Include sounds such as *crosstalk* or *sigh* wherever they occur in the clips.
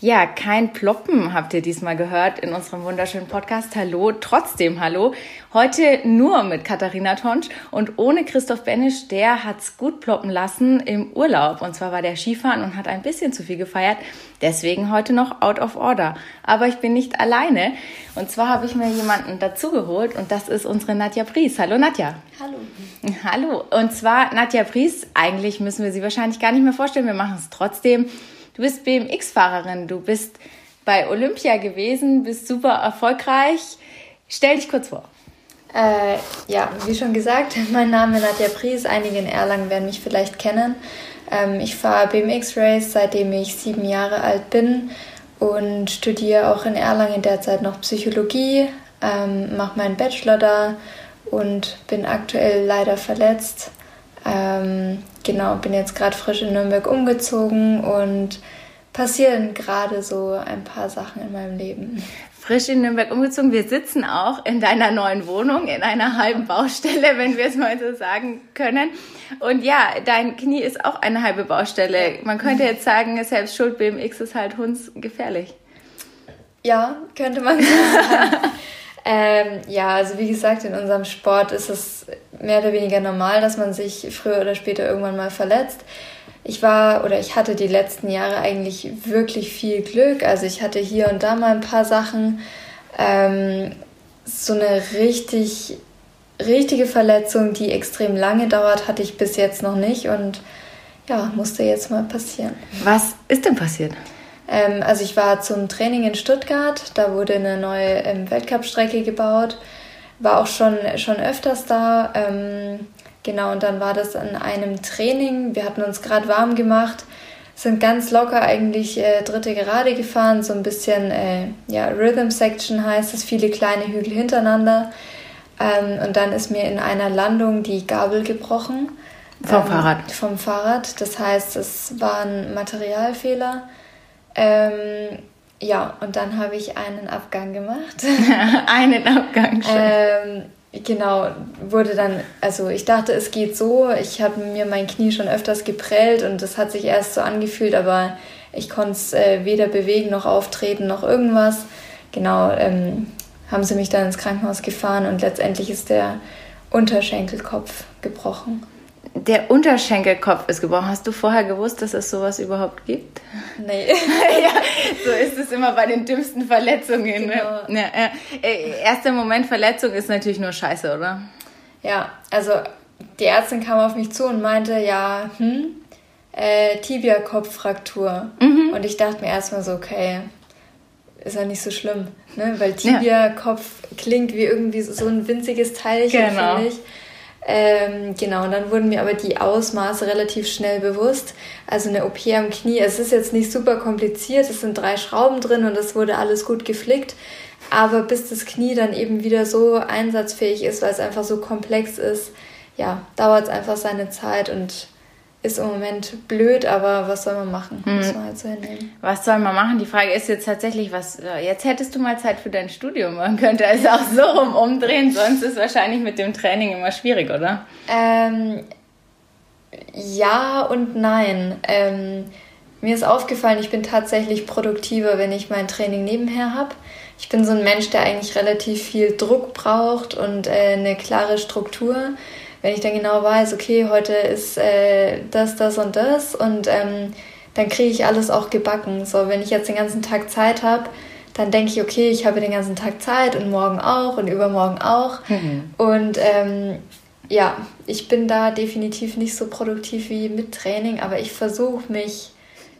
Ja, kein Ploppen habt ihr diesmal gehört in unserem wunderschönen Podcast. Hallo, trotzdem hallo. Heute nur mit Katharina Tonsch und ohne Christoph Benisch. Der hat's gut ploppen lassen im Urlaub. Und zwar war der Skifahren und hat ein bisschen zu viel gefeiert. Deswegen heute noch out of order. Aber ich bin nicht alleine. Und zwar habe ich mir jemanden dazugeholt und das ist unsere Nadja Pries. Hallo Nadja. Hallo. Hallo. Und zwar Nadja Pries. Eigentlich müssen wir sie wahrscheinlich gar nicht mehr vorstellen. Wir machen es trotzdem. Du bist BMX-Fahrerin, du bist bei Olympia gewesen, bist super erfolgreich. Stell dich kurz vor. Äh, ja, wie schon gesagt, *laughs* mein Name ist Nadja Pries. Einige in Erlangen werden mich vielleicht kennen. Ähm, ich fahre BMX Race, seitdem ich sieben Jahre alt bin und studiere auch in Erlangen derzeit noch Psychologie, ähm, mache meinen Bachelor da und bin aktuell leider verletzt. Ähm, genau, bin jetzt gerade frisch in Nürnberg umgezogen und passieren gerade so ein paar Sachen in meinem Leben. Frisch in Nürnberg umgezogen. Wir sitzen auch in deiner neuen Wohnung, in einer halben Baustelle, wenn wir es mal so sagen können. Und ja, dein Knie ist auch eine halbe Baustelle. Man könnte jetzt sagen, selbst schuld BMX ist halt hundsgefährlich. Ja, könnte man sagen. *laughs* Ähm, ja, also wie gesagt, in unserem Sport ist es mehr oder weniger normal, dass man sich früher oder später irgendwann mal verletzt. Ich war oder ich hatte die letzten Jahre eigentlich wirklich viel Glück. Also ich hatte hier und da mal ein paar Sachen. Ähm, so eine richtig, richtige Verletzung, die extrem lange dauert, hatte ich bis jetzt noch nicht und ja, musste jetzt mal passieren. Was ist denn passiert? Ähm, also ich war zum Training in Stuttgart, da wurde eine neue ähm, Weltcup-Strecke gebaut, war auch schon, schon öfters da. Ähm, genau, und dann war das an einem Training, wir hatten uns gerade warm gemacht, sind ganz locker eigentlich äh, dritte Gerade gefahren, so ein bisschen äh, ja, Rhythm Section heißt es, viele kleine Hügel hintereinander. Ähm, und dann ist mir in einer Landung die Gabel gebrochen. Vom ähm, Fahrrad. Vom Fahrrad. Das heißt, es war ein Materialfehler. Ähm, ja, und dann habe ich einen Abgang gemacht. *laughs* einen Abgang schon. Ähm, genau, wurde dann, also ich dachte, es geht so. Ich habe mir mein Knie schon öfters geprellt und das hat sich erst so angefühlt, aber ich konnte es äh, weder bewegen noch auftreten noch irgendwas. Genau, ähm, haben sie mich dann ins Krankenhaus gefahren und letztendlich ist der Unterschenkelkopf gebrochen. Der Unterschenkelkopf ist gebrochen. Hast du vorher gewusst, dass es sowas überhaupt gibt? Nee. *laughs* ja, so ist es immer bei den dümmsten Verletzungen. Ne? Genau. Ja, ja. Äh, erster Moment Verletzung ist natürlich nur scheiße, oder? Ja, also die Ärztin kam auf mich zu und meinte, ja, hm, äh, Tibia-Kopffraktur. Mhm. Und ich dachte mir erstmal so, okay, ist ja nicht so schlimm, ne? Weil Tibia-Kopf klingt wie irgendwie so ein winziges Teilchen, genau. finde ich. Ähm, genau, und dann wurden mir aber die Ausmaße relativ schnell bewusst. Also eine OP am Knie, es ist jetzt nicht super kompliziert, es sind drei Schrauben drin und das wurde alles gut geflickt. Aber bis das Knie dann eben wieder so einsatzfähig ist, weil es einfach so komplex ist, ja, dauert es einfach seine Zeit und ist im Moment blöd, aber was soll man machen? Hm. Muss man halt so hinnehmen. Was soll man machen? Die Frage ist jetzt tatsächlich, was, äh, jetzt hättest du mal Zeit für dein Studium. Man könnte es auch so rum umdrehen, sonst ist es wahrscheinlich mit dem Training immer schwierig, oder? Ähm, ja und nein. Ähm, mir ist aufgefallen, ich bin tatsächlich produktiver, wenn ich mein Training nebenher habe. Ich bin so ein Mensch, der eigentlich relativ viel Druck braucht und äh, eine klare Struktur wenn ich dann genau weiß, okay, heute ist äh, das, das und das und ähm, dann kriege ich alles auch gebacken. So, wenn ich jetzt den ganzen Tag Zeit habe, dann denke ich, okay, ich habe den ganzen Tag Zeit und morgen auch und übermorgen auch. Mhm. Und ähm, ja, ich bin da definitiv nicht so produktiv wie mit Training, aber ich versuche mich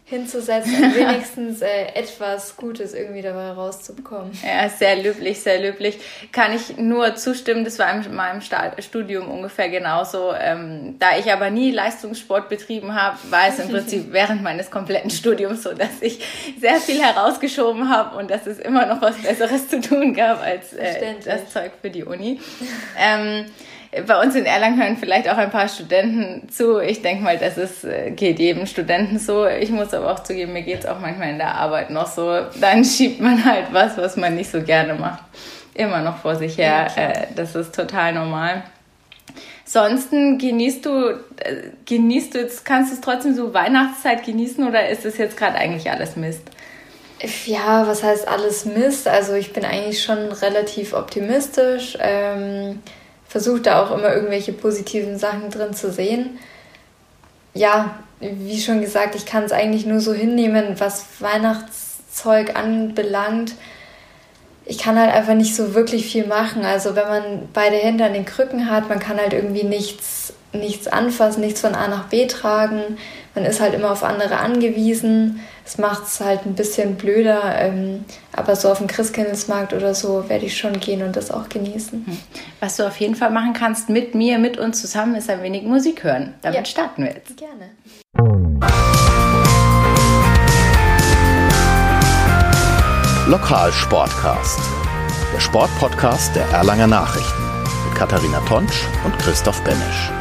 hinzusetzen und *laughs* wenigstens äh, etwas Gutes irgendwie dabei rauszubekommen. Ja, sehr löblich, sehr löblich. Kann ich nur zustimmen, das war in meinem Studium ungefähr genauso. Ähm, da ich aber nie Leistungssport betrieben habe, war es im Prinzip *laughs* während meines kompletten Studiums so, dass ich sehr viel herausgeschoben habe und dass es immer noch was Besseres zu tun gab als äh, das Zeug für die Uni. Ähm, bei uns in Erlangen hören vielleicht auch ein paar Studenten zu. Ich denke mal, das ist, äh, geht jedem Studenten so. Ich muss aber auch zugeben, mir geht es auch manchmal in der Arbeit noch so. Dann *laughs* schiebt man halt was, was man nicht so gerne macht, immer noch vor sich her. Ja, äh, das ist total normal. Ansonsten genießt du, äh, genießt du jetzt, kannst du es trotzdem so Weihnachtszeit genießen oder ist es jetzt gerade eigentlich alles Mist? Ja, was heißt alles Mist? Also ich bin eigentlich schon relativ optimistisch. Ähm, Versuche da auch immer irgendwelche positiven Sachen drin zu sehen. Ja, wie schon gesagt, ich kann es eigentlich nur so hinnehmen, was Weihnachtszeug anbelangt. Ich kann halt einfach nicht so wirklich viel machen. Also wenn man beide Hände an den Krücken hat, man kann halt irgendwie nichts, nichts anfassen, nichts von A nach B tragen. Man ist halt immer auf andere angewiesen. Das macht es halt ein bisschen blöder. Ähm, aber so auf dem Christkindlesmarkt oder so werde ich schon gehen und das auch genießen. Hm. Was du auf jeden Fall machen kannst mit mir, mit uns zusammen, ist ein wenig Musik hören. Damit ja. starten wir jetzt. Gerne. Lokalsportcast. Der Sportpodcast der Erlanger Nachrichten. Mit Katharina Tonsch und Christoph Benesch.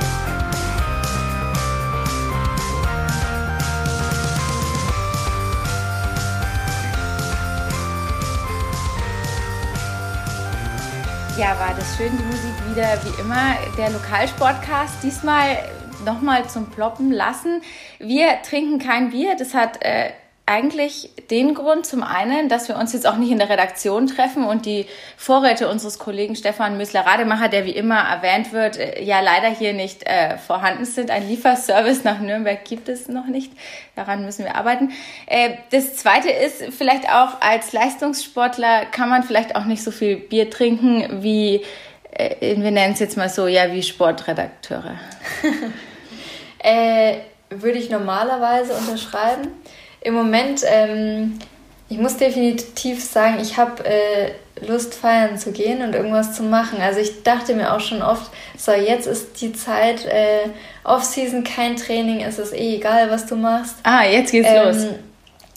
Das schön, die Musik wieder wie immer. Der Lokalsportcast diesmal nochmal zum Ploppen lassen. Wir trinken kein Bier. Das hat äh, eigentlich den Grund zum einen, dass wir uns jetzt auch nicht in der Redaktion treffen und die Vorräte unseres Kollegen Stefan Müsler-Rademacher, der wie immer erwähnt wird, äh, ja leider hier nicht äh, vorhanden sind. Ein Lieferservice nach Nürnberg gibt es noch nicht. Daran müssen wir arbeiten. Äh, das zweite ist vielleicht auch als Leistungssportler kann man vielleicht auch nicht so viel Bier trinken wie, äh, wir nennen es jetzt mal so, ja, wie Sportredakteure. *laughs* äh, würde ich normalerweise unterschreiben im Moment, ähm, ich muss definitiv sagen, ich habe äh, Lust feiern zu gehen und irgendwas zu machen. Also ich dachte mir auch schon oft, so jetzt ist die Zeit, äh, Off-Season, kein Training, es ist eh egal, was du machst. Ah, jetzt geht's ähm, los.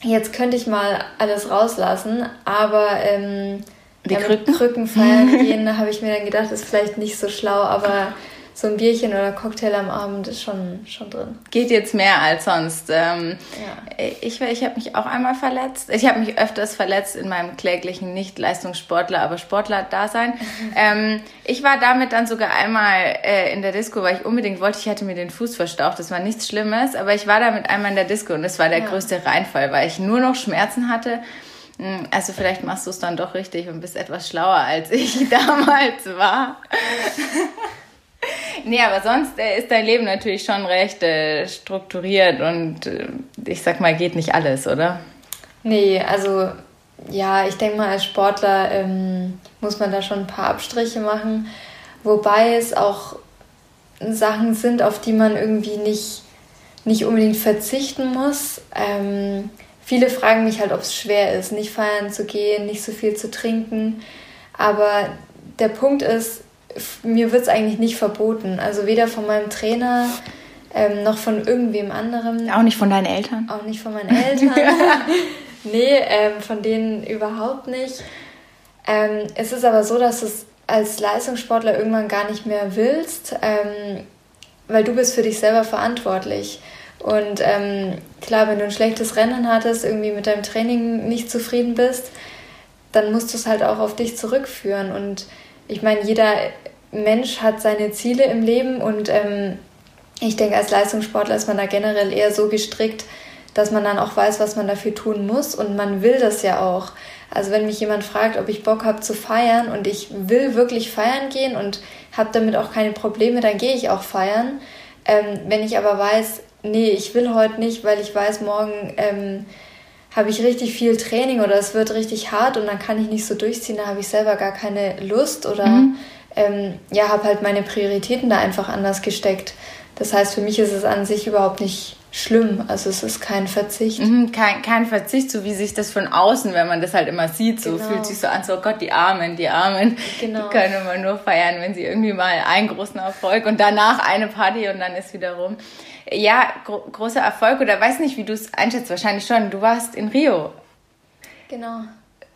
Jetzt könnte ich mal alles rauslassen, aber ähm, die ja, Krücken? Krücken feiern *laughs* gehen, habe ich mir dann gedacht, ist vielleicht nicht so schlau, aber *laughs* so ein Bierchen oder Cocktail am Abend ist schon, schon drin. Geht jetzt mehr als sonst. Ähm, ja. Ich, ich habe mich auch einmal verletzt. Ich habe mich öfters verletzt in meinem kläglichen Nicht-Leistungssportler, aber Sportler-Dasein. *laughs* Ähm, ich war damit dann sogar einmal äh, in der Disco, weil ich unbedingt wollte, ich hätte mir den Fuß verstaucht. Das war nichts Schlimmes, aber ich war damit einmal in der Disco und das war der ja. größte Reinfall, weil ich nur noch Schmerzen hatte. Hm, also vielleicht machst du es dann doch richtig und bist etwas schlauer, als ich *laughs* damals war. *laughs* Nee, aber sonst äh, ist dein Leben natürlich schon recht äh, strukturiert und äh, ich sag mal, geht nicht alles, oder? Nee, also ja, ich denke mal, als Sportler ähm, muss man da schon ein paar Abstriche machen, wobei es auch Sachen sind, auf die man irgendwie nicht, nicht unbedingt verzichten muss. Ähm, viele fragen mich halt, ob es schwer ist, nicht feiern zu gehen, nicht so viel zu trinken. Aber der Punkt ist, mir wird es eigentlich nicht verboten. Also weder von meinem Trainer ähm, noch von irgendwem anderem. Auch nicht von deinen Eltern? Auch nicht von meinen Eltern. *laughs* *laughs* nee, ähm, von denen überhaupt nicht. Ähm, es ist aber so, dass du es als Leistungssportler irgendwann gar nicht mehr willst, ähm, weil du bist für dich selber verantwortlich. Und ähm, klar, wenn du ein schlechtes Rennen hattest, irgendwie mit deinem Training nicht zufrieden bist, dann musst du es halt auch auf dich zurückführen. Und ich meine, jeder Mensch hat seine Ziele im Leben und ähm, ich denke, als Leistungssportler ist man da generell eher so gestrickt, dass man dann auch weiß, was man dafür tun muss und man will das ja auch. Also wenn mich jemand fragt, ob ich Bock habe zu feiern und ich will wirklich feiern gehen und habe damit auch keine Probleme, dann gehe ich auch feiern. Ähm, wenn ich aber weiß, nee, ich will heute nicht, weil ich weiß, morgen ähm, habe ich richtig viel Training oder es wird richtig hart und dann kann ich nicht so durchziehen, da habe ich selber gar keine Lust oder mhm. ähm, ja, habe halt meine Prioritäten da einfach anders gesteckt. Das heißt, für mich ist es an sich überhaupt nicht schlimm. Also es ist kein Verzicht. Mhm, kein, kein Verzicht, so wie sich das von außen, wenn man das halt immer sieht, so genau. fühlt sich so an, so oh Gott, die Armen, die Armen, genau. die können immer nur feiern, wenn sie irgendwie mal einen großen Erfolg und danach eine Party und dann ist wieder rum ja, gro großer Erfolg oder weiß nicht, wie du es einschätzt, wahrscheinlich schon. Du warst in Rio. Genau.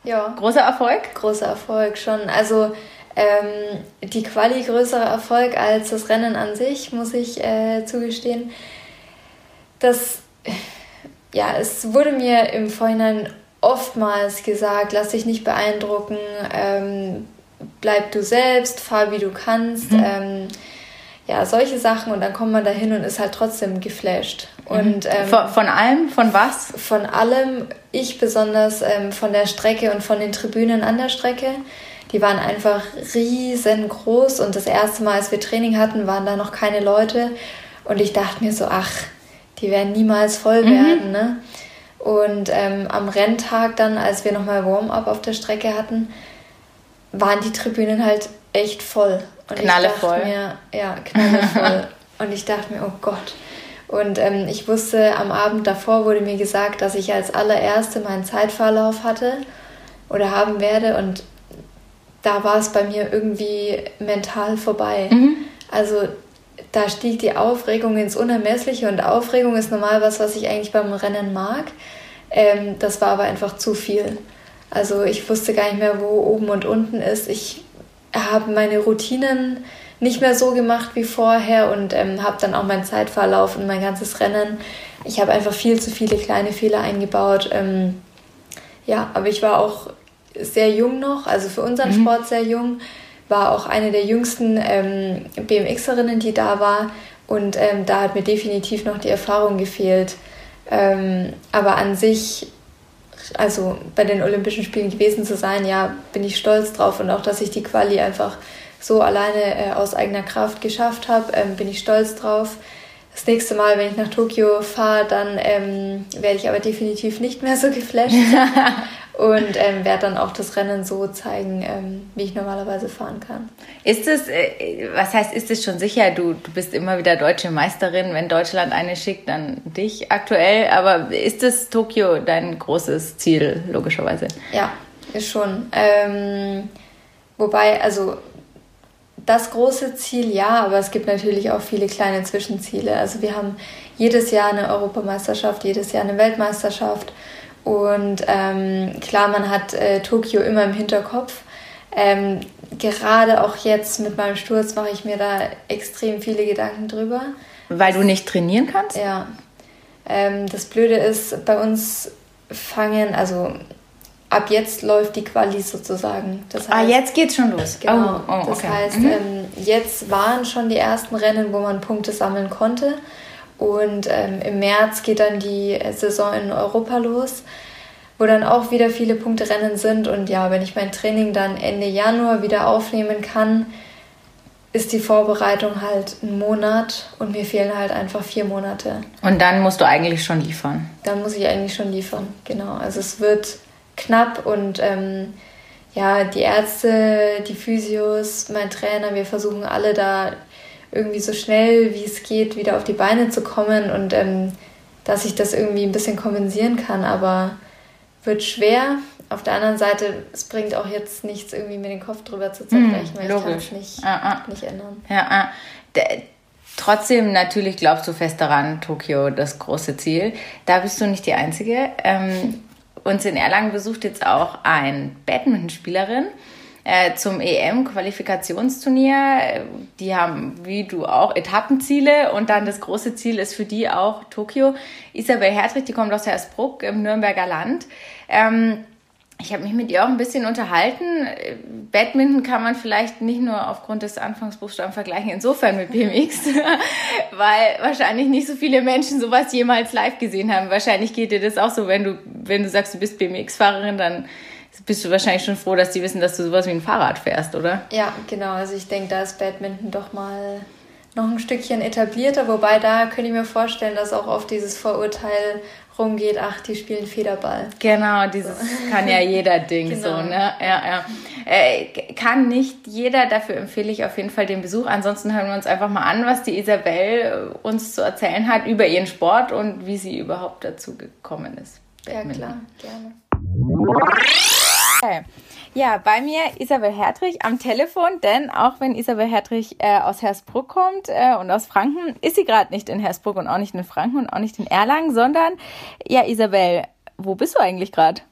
Ja. Großer Erfolg? Großer Erfolg schon. Also ähm, die Quali größerer Erfolg als das Rennen an sich, muss ich äh, zugestehen. Das, ja, es wurde mir im Vorhinein oftmals gesagt, lass dich nicht beeindrucken, ähm, bleib du selbst, fahr wie du kannst. Mhm. Ähm, ja, solche Sachen und dann kommt man da hin und ist halt trotzdem geflasht. Und, ähm, von, von, allem? Von was? Von allem. Ich besonders ähm, von der Strecke und von den Tribünen an der Strecke. Die waren einfach riesengroß und das erste Mal, als wir Training hatten, waren da noch keine Leute. Und ich dachte mir so, ach, die werden niemals voll mhm. werden. Ne? Und ähm, am Renntag dann, als wir nochmal Warm-up auf der Strecke hatten, waren die Tribünen halt echt voll. Und knalle ich dachte mir, ja, knalle voll. *laughs* und ich dachte mir, oh Gott. Und ähm, ich wusste, am Abend davor wurde mir gesagt, dass ich als allererste meinen Zeitverlauf hatte oder haben werde. Und da war es bei mir irgendwie mental vorbei. Mhm. Also da stieg die Aufregung ins Unermessliche und Aufregung ist normal was, was ich eigentlich beim Rennen mag. Ähm, das war aber einfach zu viel. Also ich wusste gar nicht mehr, wo oben und unten ist. Ich habe meine Routinen nicht mehr so gemacht wie vorher und ähm, habe dann auch meinen Zeitverlauf und mein ganzes Rennen. Ich habe einfach viel zu viele kleine Fehler eingebaut. Ähm, ja, aber ich war auch sehr jung noch, also für unseren mhm. Sport sehr jung war auch eine der jüngsten ähm, BMXerinnen, die da war. Und ähm, da hat mir definitiv noch die Erfahrung gefehlt. Ähm, aber an sich, also bei den Olympischen Spielen gewesen zu sein, ja, bin ich stolz drauf. Und auch, dass ich die Quali einfach so alleine äh, aus eigener Kraft geschafft habe, ähm, bin ich stolz drauf. Das nächste Mal, wenn ich nach Tokio fahre, dann ähm, werde ich aber definitiv nicht mehr so geflasht. *laughs* und ähm, werde dann auch das Rennen so zeigen, ähm, wie ich normalerweise fahren kann. Ist es, äh, was heißt, ist es schon sicher, du, du bist immer wieder deutsche Meisterin, wenn Deutschland eine schickt, dann dich aktuell, aber ist es Tokio dein großes Ziel, logischerweise? Ja, ist schon. Ähm, wobei, also das große Ziel ja, aber es gibt natürlich auch viele kleine Zwischenziele. Also wir haben jedes Jahr eine Europameisterschaft, jedes Jahr eine Weltmeisterschaft und ähm, klar, man hat äh, Tokio immer im Hinterkopf. Ähm, gerade auch jetzt mit meinem Sturz mache ich mir da extrem viele Gedanken drüber. Weil du nicht trainieren kannst? Ja. Ähm, das Blöde ist, bei uns fangen, also ab jetzt läuft die Quali sozusagen. Das ah, heißt, ah, jetzt geht's schon los. Genau. Oh, oh, das heißt, mhm. ähm, jetzt waren schon die ersten Rennen, wo man Punkte sammeln konnte. Und ähm, im März geht dann die Saison in Europa los, wo dann auch wieder viele Punkterennen sind. Und ja, wenn ich mein Training dann Ende Januar wieder aufnehmen kann, ist die Vorbereitung halt ein Monat und mir fehlen halt einfach vier Monate. Und dann musst du eigentlich schon liefern. Dann muss ich eigentlich schon liefern, genau. Also es wird knapp und ähm, ja, die Ärzte, die Physios, mein Trainer, wir versuchen alle da irgendwie so schnell wie es geht wieder auf die Beine zu kommen und ähm, dass ich das irgendwie ein bisschen kompensieren kann, aber wird schwer. Auf der anderen Seite, es bringt auch jetzt nichts, irgendwie mir den Kopf drüber zu zerbrechen, mm, weil ich kann es nicht, ah, ah. nicht ändern. Ja, ah. Trotzdem, natürlich glaubst du fest daran, Tokio das große Ziel. Da bist du nicht die Einzige. Ähm, uns in Erlangen besucht jetzt auch ein Badmintonspielerin. spielerin äh, zum EM-Qualifikationsturnier. Die haben, wie du auch, Etappenziele und dann das große Ziel ist für die auch Tokio. Isabel Hertrich, die kommt aus Hersbruck im Nürnberger Land. Ähm, ich habe mich mit ihr auch ein bisschen unterhalten. Badminton kann man vielleicht nicht nur aufgrund des Anfangsbuchstaben vergleichen, insofern mit BMX, *laughs* weil wahrscheinlich nicht so viele Menschen sowas jemals live gesehen haben. Wahrscheinlich geht dir das auch so, wenn du, wenn du sagst, du bist BMX-Fahrerin, dann bist du wahrscheinlich schon froh, dass die wissen, dass du sowas wie ein Fahrrad fährst, oder? Ja, genau. Also ich denke, da ist Badminton doch mal noch ein Stückchen etablierter, wobei da könnte ich mir vorstellen, dass auch oft dieses Vorurteil rumgeht, ach, die spielen Federball. Genau, dieses so. *laughs* kann ja jeder Ding genau. so, ne? Ja, ja. Äh, kann nicht jeder, dafür empfehle ich auf jeden Fall den Besuch. Ansonsten hören wir uns einfach mal an, was die Isabel uns zu erzählen hat über ihren Sport und wie sie überhaupt dazu gekommen ist. Ja, klar, gerne. Okay. Ja, bei mir Isabel Hertrich am Telefon, denn auch wenn Isabel Hertrich äh, aus Hersbruck kommt äh, und aus Franken, ist sie gerade nicht in Hersbruck und auch nicht in Franken und auch nicht in Erlangen, sondern ja, Isabel, wo bist du eigentlich gerade?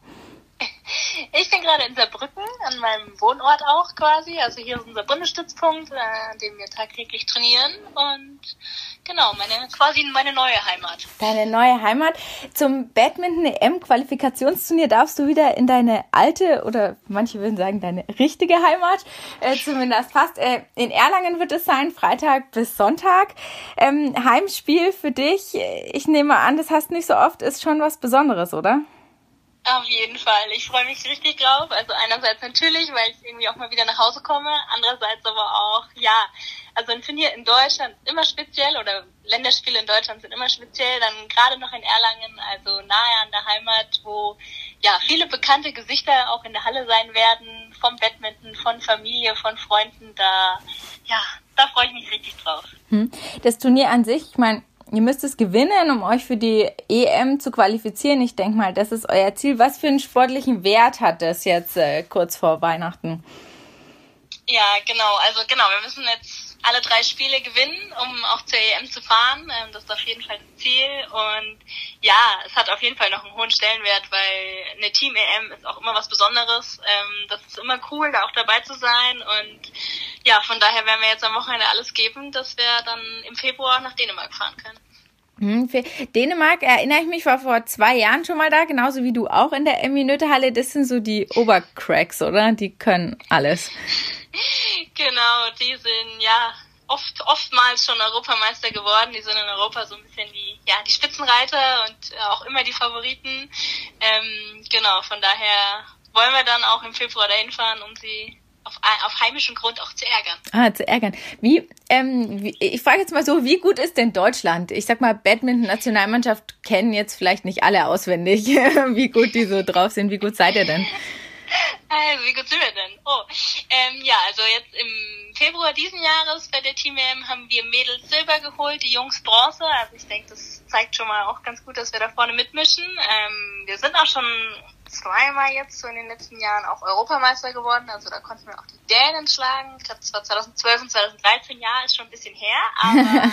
Ich bin gerade in Saarbrücken, an meinem Wohnort auch quasi. Also hier ist unser Bundesstützpunkt, äh, an dem wir tagtäglich trainieren. Und genau, meine quasi meine neue Heimat. Deine neue Heimat. Zum Badminton-EM-Qualifikationsturnier darfst du wieder in deine alte oder manche würden sagen deine richtige Heimat. Äh, zumindest fast. Äh, in Erlangen wird es sein, Freitag bis Sonntag. Ähm, Heimspiel für dich. Ich nehme an, das hast nicht so oft, ist schon was Besonderes, oder? Auf jeden Fall. Ich freue mich richtig drauf. Also einerseits natürlich, weil ich irgendwie auch mal wieder nach Hause komme. Andererseits aber auch, ja, also ein Turnier in Deutschland immer speziell oder Länderspiele in Deutschland sind immer speziell. Dann gerade noch in Erlangen, also nahe an der Heimat, wo ja viele bekannte Gesichter auch in der Halle sein werden. Vom Badminton, von Familie, von Freunden. Da, ja, da freue ich mich richtig drauf. Hm. Das Turnier an sich, ich meine, Ihr müsst es gewinnen, um euch für die EM zu qualifizieren. Ich denke mal, das ist euer Ziel. Was für einen sportlichen Wert hat das jetzt äh, kurz vor Weihnachten? Ja, genau. Also genau, wir müssen jetzt alle drei Spiele gewinnen, um auch zur EM zu fahren. Ähm, das ist auf jeden Fall das Ziel. Und ja, es hat auf jeden Fall noch einen hohen Stellenwert, weil eine Team-EM ist auch immer was Besonderes. Ähm, das ist immer cool, da auch dabei zu sein. Und ja, von daher werden wir jetzt am Wochenende alles geben, dass wir dann im Februar nach Dänemark fahren können. Hm, Dänemark erinnere ich mich, war vor zwei Jahren schon mal da, genauso wie du auch in der Eminöte-Halle. Das sind so die Obercracks, oder? Die können alles. *laughs* genau, die sind ja oft, oftmals schon Europameister geworden. Die sind in Europa so ein bisschen die, ja, die Spitzenreiter und auch immer die Favoriten. Ähm, genau, von daher wollen wir dann auch im Februar dahin fahren, um sie auf, auf heimischem Grund auch zu ärgern. Ah, zu ärgern. Wie, ähm, wie, ich frage jetzt mal so, wie gut ist denn Deutschland? Ich sag mal, Badminton-Nationalmannschaft kennen jetzt vielleicht nicht alle auswendig, *laughs* wie gut die so drauf sind. Wie gut seid ihr denn? *laughs* Also, *laughs* wie gut sind wir denn? Oh, ähm, ja, also jetzt im Februar diesen Jahres bei der Team WM haben wir Mädels Silber geholt, die Jungs Bronze. Also ich denke, das zeigt schon mal auch ganz gut, dass wir da vorne mitmischen. Ähm, wir sind auch schon zweimal jetzt so in den letzten Jahren auch Europameister geworden. Also da konnten wir auch die Dänen schlagen. Ich glaube, das war 2012 und 2013. Ja, ist schon ein bisschen her. Aber *laughs*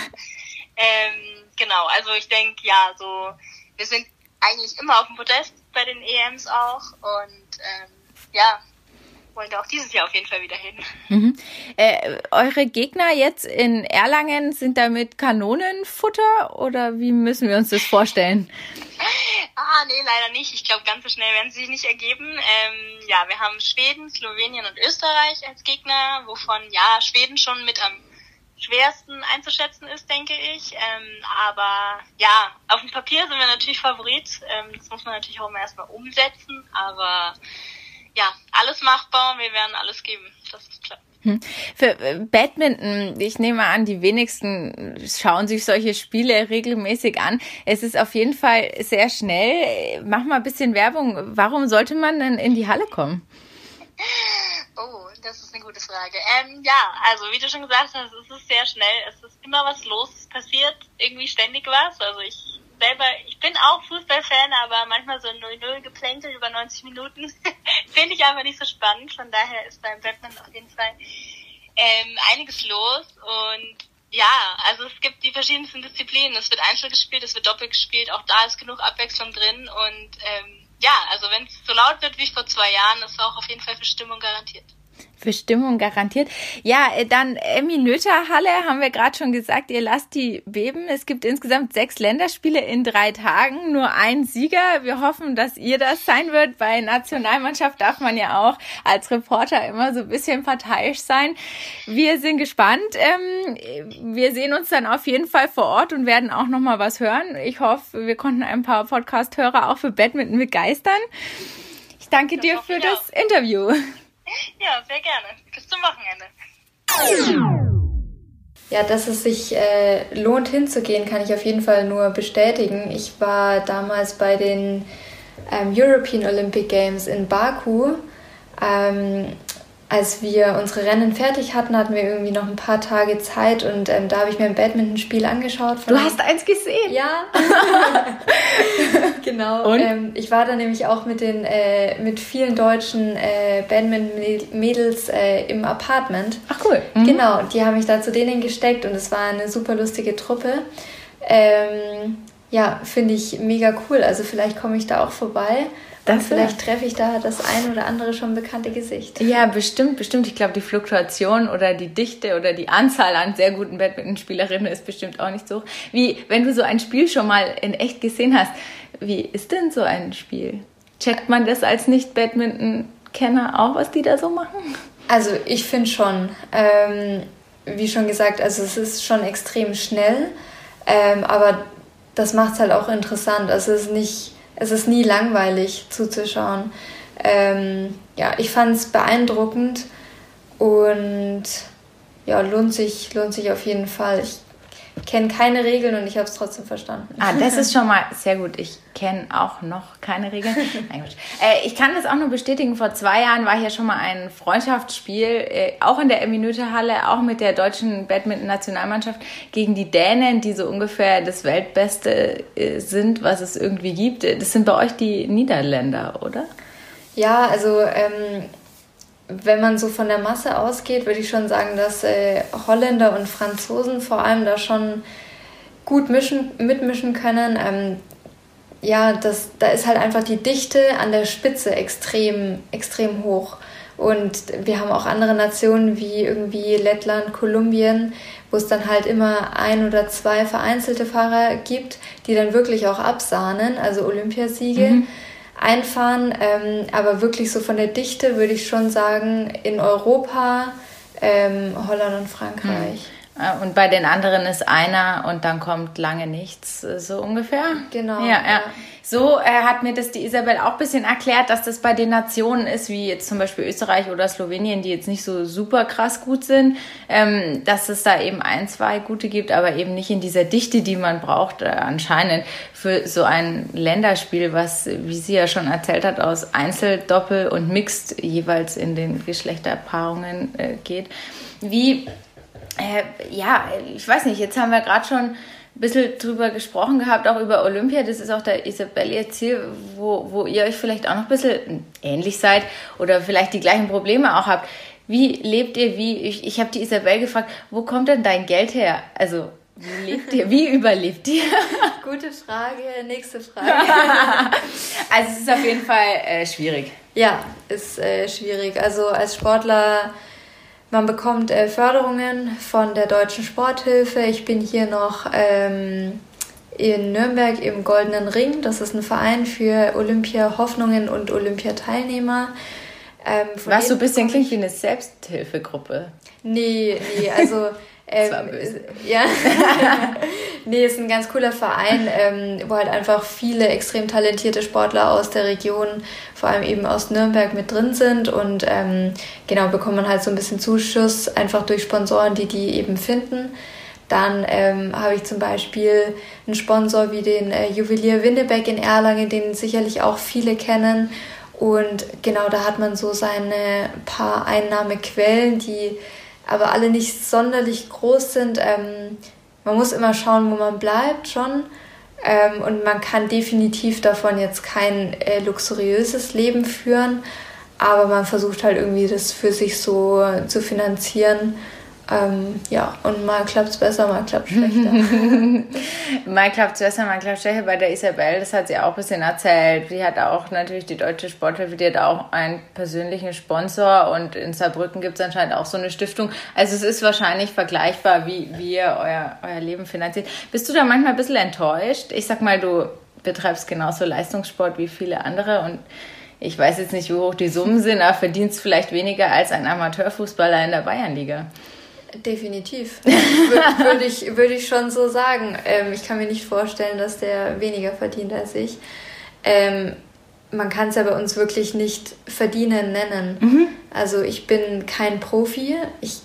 ähm, genau, also ich denke, ja, so wir sind eigentlich immer auf dem Podest bei den EMs auch. Und ähm, ja, wollen da auch dieses Jahr auf jeden Fall wieder hin. Mhm. Äh, eure Gegner jetzt in Erlangen sind damit Kanonenfutter oder wie müssen wir uns das vorstellen? *laughs* ah, nee, leider nicht. Ich glaube, ganz so schnell werden sie sich nicht ergeben. Ähm, ja, wir haben Schweden, Slowenien und Österreich als Gegner, wovon ja Schweden schon mit am schwersten einzuschätzen ist, denke ich. Ähm, aber ja, auf dem Papier sind wir natürlich Favorit. Ähm, das muss man natürlich auch mal erstmal umsetzen. Aber ja, alles machbar wir werden alles geben, dass es klappt. Hm. Für äh, Badminton, ich nehme an, die wenigsten schauen sich solche Spiele regelmäßig an. Es ist auf jeden Fall sehr schnell. Mach mal ein bisschen Werbung. Warum sollte man denn in die Halle kommen? Oh, das ist eine gute Frage. Ähm, ja, also wie du schon gesagt hast, es ist sehr schnell. Es ist immer was los. Es passiert irgendwie ständig was. Also ich selber, ich bin auch Fußballfan, aber manchmal so 0-0 geplänkel über 90 Minuten *laughs* finde ich einfach nicht so spannend. Von daher ist beim Batman auf jeden Fall ähm, einiges los und ja, also es gibt die verschiedensten Disziplinen. Es wird Einzel gespielt, es wird Doppel gespielt, auch da ist genug Abwechslung drin und ähm, ja, also wenn es so laut wird wie vor zwei Jahren, ist auch auf jeden Fall für Stimmung garantiert. Für Stimmung garantiert. Ja, äh, dann Emmy Noether Halle haben wir gerade schon gesagt, ihr lasst die beben. Es gibt insgesamt sechs Länderspiele in drei Tagen, nur ein Sieger. Wir hoffen, dass ihr das sein wird. Bei Nationalmannschaft darf man ja auch als Reporter immer so ein bisschen parteiisch sein. Wir sind gespannt. Ähm, wir sehen uns dann auf jeden Fall vor Ort und werden auch noch mal was hören. Ich hoffe, wir konnten ein paar Podcast-Hörer auch für Badminton begeistern. Ich danke dir für das. Interview. *laughs* Ja, sehr gerne. Bis zum Wochenende. Ja, dass es sich äh, lohnt hinzugehen, kann ich auf jeden Fall nur bestätigen. Ich war damals bei den ähm, European Olympic Games in Baku. Ähm, als wir unsere Rennen fertig hatten, hatten wir irgendwie noch ein paar Tage Zeit und ähm, da habe ich mir ein Badmintonspiel angeschaut. du hast eins gesehen? Ja. *laughs* genau. Und? Ähm, ich war da nämlich auch mit den äh, mit vielen deutschen äh, Badminton-Mädels äh, im Apartment. Ach cool. Mhm. Genau, die haben mich da zu denen gesteckt und es war eine super lustige Truppe. Ähm, ja, finde ich mega cool. Also vielleicht komme ich da auch vorbei Das vielleicht treffe ich da das ein oder andere schon bekannte Gesicht. Ja, bestimmt, bestimmt. Ich glaube, die Fluktuation oder die Dichte oder die Anzahl an sehr guten Badmintonspielerinnen ist bestimmt auch nicht so hoch. Wie, wenn du so ein Spiel schon mal in echt gesehen hast, wie ist denn so ein Spiel? Checkt man das als Nicht-Badminton-Kenner auch, was die da so machen? Also ich finde schon, ähm, wie schon gesagt, also es ist schon extrem schnell, ähm, aber das macht es halt auch interessant. Also es ist nicht es ist nie langweilig zuzuschauen. Ähm, ja, ich fand es beeindruckend und ja, lohnt sich, lohnt sich auf jeden Fall. Ich kenne keine Regeln und ich habe es trotzdem verstanden. Ah, das *laughs* ist schon mal sehr gut. Ich kenne auch noch keine Regeln. *laughs* Nein, äh, ich kann das auch nur bestätigen. Vor zwei Jahren war hier schon mal ein Freundschaftsspiel, äh, auch in der Minute-Halle, auch mit der deutschen Badminton-Nationalmannschaft gegen die Dänen, die so ungefähr das Weltbeste äh, sind, was es irgendwie gibt. Das sind bei euch die Niederländer, oder? Ja, also ähm, wenn man so von der Masse ausgeht, würde ich schon sagen, dass äh, Holländer und Franzosen vor allem da schon gut mischen, mitmischen können. Ähm, ja, das, da ist halt einfach die Dichte an der Spitze extrem, extrem hoch. Und wir haben auch andere Nationen wie irgendwie Lettland, Kolumbien, wo es dann halt immer ein oder zwei vereinzelte Fahrer gibt, die dann wirklich auch absahnen, also Olympiasiege. Mhm einfahren. Ähm, aber wirklich so von der Dichte würde ich schon sagen, in Europa, ähm, Holland und Frankreich. Mhm. Und bei den anderen ist einer und dann kommt lange nichts, so ungefähr. Genau. Ja, ja. ja. So äh, hat mir das die Isabel auch ein bisschen erklärt, dass das bei den Nationen ist, wie jetzt zum Beispiel Österreich oder Slowenien, die jetzt nicht so super krass gut sind, ähm, dass es da eben ein, zwei gute gibt, aber eben nicht in dieser Dichte, die man braucht, äh, anscheinend für so ein Länderspiel, was, wie sie ja schon erzählt hat, aus Einzel, Doppel und Mixed jeweils in den Geschlechterpaarungen äh, geht. Wie äh, ja, ich weiß nicht, jetzt haben wir gerade schon ein bisschen drüber gesprochen gehabt, auch über Olympia. Das ist auch der Isabelle ihr Ziel, wo, wo ihr euch vielleicht auch noch ein bisschen ähnlich seid oder vielleicht die gleichen Probleme auch habt. Wie lebt ihr, wie, ich, ich habe die Isabelle gefragt, wo kommt denn dein Geld her? Also, wie lebt ihr? Wie überlebt ihr? *laughs* Gute Frage, nächste Frage. *laughs* also es ist auf jeden Fall äh, schwierig. Ja, ist äh, schwierig. Also als Sportler man bekommt äh, Förderungen von der Deutschen Sporthilfe. Ich bin hier noch ähm, in Nürnberg im Goldenen Ring. Das ist ein Verein für Olympia-Hoffnungen und Olympiateilnehmer. Ähm, Was so ein bisschen klingt wie eine Selbsthilfegruppe. Nee, nee, also Ähm, *laughs* das war böse. Ja. *laughs* nee, ist ein ganz cooler Verein, ähm, wo halt einfach viele extrem talentierte Sportler aus der Region, vor allem eben aus Nürnberg, mit drin sind. Und ähm, genau, bekommt man halt so ein bisschen Zuschuss, einfach durch Sponsoren, die die eben finden. Dann ähm, habe ich zum Beispiel einen Sponsor wie den äh, Juwelier Winnebeck in Erlangen, den sicherlich auch viele kennen. Und genau da hat man so seine paar Einnahmequellen, die aber alle nicht sonderlich groß sind. Ähm, man muss immer schauen, wo man bleibt schon. Ähm, und man kann definitiv davon jetzt kein äh, luxuriöses Leben führen, aber man versucht halt irgendwie das für sich so zu finanzieren ähm, ja, und mal klappt es besser, mal klappt es schlechter. *laughs* mal klappt es besser, mal klappt schlechter. Bei der Isabel, das hat sie auch ein bisschen erzählt. Die hat auch natürlich die Deutsche Sporthilfe, die hat auch einen persönlichen Sponsor und in Saarbrücken gibt es anscheinend auch so eine Stiftung. Also es ist wahrscheinlich vergleichbar, wie, wie ihr euer, euer Leben finanziert. Bist du da manchmal ein bisschen enttäuscht? Ich sag mal, du betreibst genauso Leistungssport wie viele andere und ich weiß jetzt nicht, wie hoch die Summen sind, aber verdienst vielleicht weniger als ein Amateurfußballer in der Bayernliga. Definitiv. *laughs* Würde ich, würde ich schon so sagen. Ähm, ich kann mir nicht vorstellen, dass der weniger verdient als ich. Ähm, man kann es ja bei uns wirklich nicht verdienen nennen. Mhm. Also ich bin kein Profi. Ich